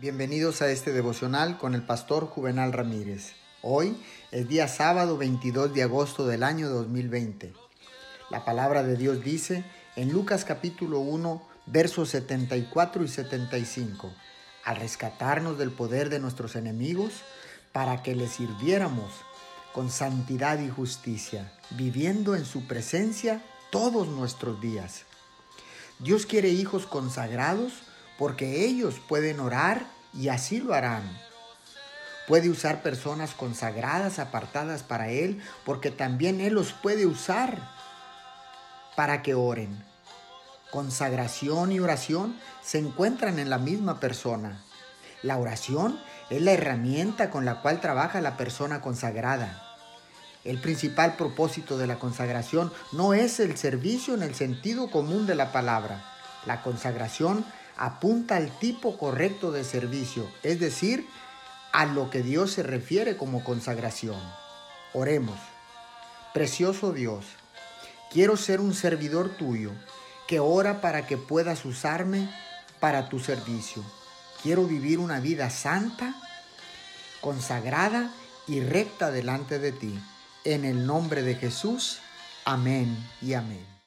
Bienvenidos a este devocional con el pastor Juvenal Ramírez. Hoy es día sábado 22 de agosto del año 2020. La palabra de Dios dice en Lucas capítulo 1 versos 74 y 75, al rescatarnos del poder de nuestros enemigos para que les sirviéramos con santidad y justicia, viviendo en su presencia todos nuestros días. Dios quiere hijos consagrados porque ellos pueden orar y así lo harán. Puede usar personas consagradas, apartadas para Él, porque también Él los puede usar para que oren. Consagración y oración se encuentran en la misma persona. La oración es la herramienta con la cual trabaja la persona consagrada. El principal propósito de la consagración no es el servicio en el sentido común de la palabra. La consagración apunta al tipo correcto de servicio, es decir, a lo que Dios se refiere como consagración. Oremos. Precioso Dios, quiero ser un servidor tuyo que ora para que puedas usarme para tu servicio. Quiero vivir una vida santa, consagrada y recta delante de ti. En el nombre de Jesús. Amén y amén.